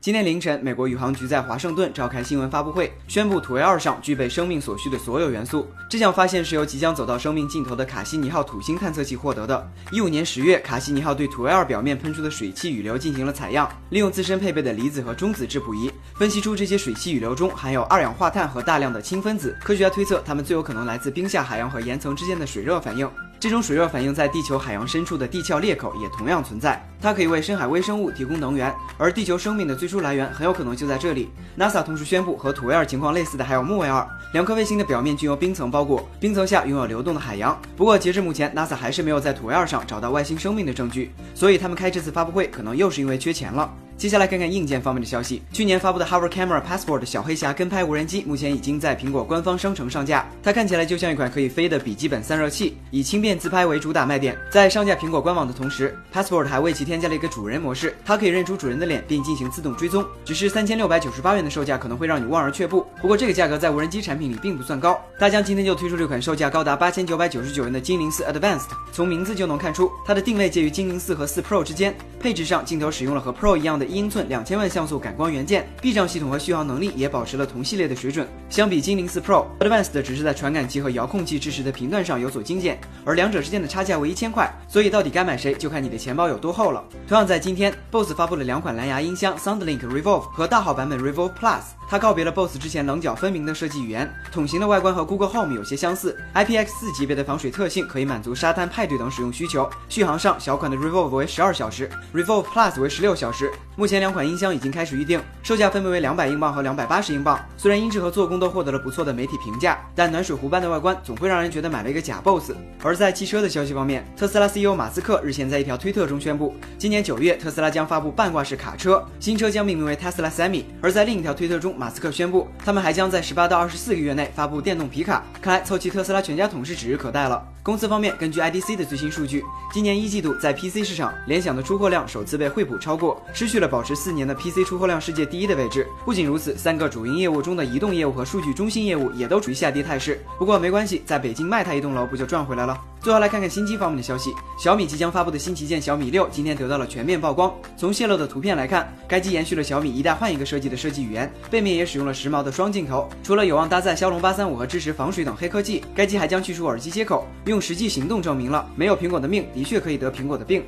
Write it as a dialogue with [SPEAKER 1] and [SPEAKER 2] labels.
[SPEAKER 1] 今天凌晨，美国宇航局在华盛顿召开新闻发布会，宣布土卫二上具备生命所需的所有元素。这项发现是由即将走到生命尽头的卡西尼号土星探测器获得的。一五年十月，卡西尼号对土卫二表面喷出的水汽雨流进行了采样，利用自身配备的离子和中子质谱仪，分析出这些水汽雨流中含有二氧化碳和大量的氢分子。科学家推测，它们最有可能来自冰下海洋和岩层之间的水热反应。这种水热反应在地球海洋深处的地壳裂口也同样存在，它可以为深海微生物提供能源，而地球生命的最初来源很有可能就在这里。NASA 同时宣布，和土卫二情况类似的还有木卫二，两颗卫星的表面均由冰层包裹，冰层下拥有流动的海洋。不过截至目前，NASA 还是没有在土卫二上找到外星生命的证据，所以他们开这次发布会可能又是因为缺钱了。接下来看看硬件方面的消息。去年发布的 Hover Camera Passport 小黑侠跟拍无人机，目前已经在苹果官方商城上架。它看起来就像一款可以飞的笔记本散热器，以轻便自拍为主打卖点。在上架苹果官网的同时，Passport 还为其添加了一个主人模式，它可以认出主人的脸并进行自动追踪。只是三千六百九十八元的售价可能会让你望而却步。不过这个价格在无人机产品里并不算高。大疆今天就推出这款售价高达八千九百九十九元的精灵四 Advanced，从名字就能看出它的定位介于精灵四和四 Pro 之间。配置上，镜头使用了和 Pro 一样的一英寸两千万。像素感光元件，避障系统和续航能力也保持了同系列的水准。相比精灵四 Pro，Advanced 只是在传感器和遥控器支持的频段上有所精简，而两者之间的差价为一千块，所以到底该买谁，就看你的钱包有多厚了。同样在今天 Bose 发布了两款蓝牙音箱 SoundLink Revolve 和大号版本 Revolve Plus，它告别了 Bose 之前棱角分明的设计语言，桶形的外观和 Google Home 有些相似，IPX4 级别的防水特性可以满足沙滩派对等使用需求。续航上，小款的 Revolve 为十二小时，Revolve Plus 为十六小时。目前两款音箱已经开始预定，售价分别为两百英镑和两百八十英镑。虽然音质和做工都获得了不错的媒体评价，但暖水壶般的外观总会让人觉得买了一个假 BOSS。而在汽车的消息方面，特斯拉 CEO 马斯克日前在一条推特中宣布，今年九月特斯拉将发布半挂式卡车，新车将命名为 Tesla Semi。而在另一条推特中，马斯克宣布，他们还将在十八到二十四个月内发布电动皮卡。看来凑齐特斯拉全家桶是指日可待了。公司方面，根据 IDC 的最新数据，今年一季度在 PC 市场，联想的出货量首次被惠普超过，失去了保持四年的 PC 出货量世界第一的位置。不仅如此，三个主营业务中的移动业务和数据中心业务也都处于下跌态势。不过没关系，在北京卖它一栋楼不就赚回来了？最后来看看新机方面的消息，小米即将发布的新旗舰小米六今天得到了全面曝光。从泄露的图片来看，该机延续了小米一代换一个设计的设计语言，背面也使用了时髦的双镜头。除了有望搭载骁龙八三五和支持防水等黑科技，该机还将去除耳机接口，用实际行动证明了没有苹果的命的确可以得苹果的病。